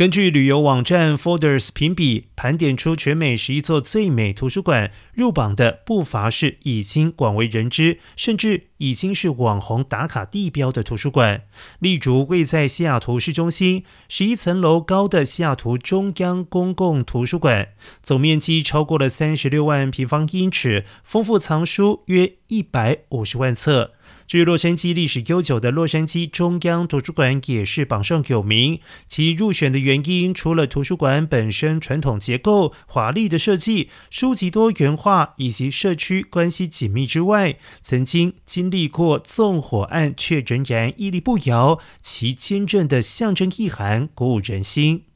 根据旅游网站 Folders 评比，盘点出全美十一座最美图书馆，入榜的不乏是已经广为人知，甚至已经是网红打卡地标的图书馆。例如，位在西雅图市中心十一层楼高的西雅图中央公共图书馆，总面积超过了三十六万平方英尺，丰富藏书约一百五十万册。至于洛杉矶历史悠久的洛杉矶中央图书馆也是榜上有名。其入选的原因，除了图书馆本身传统结构、华丽的设计、书籍多元化以及社区关系紧密之外，曾经经历过纵火案却仍然屹立不摇，其坚韧的象征意涵鼓舞人心。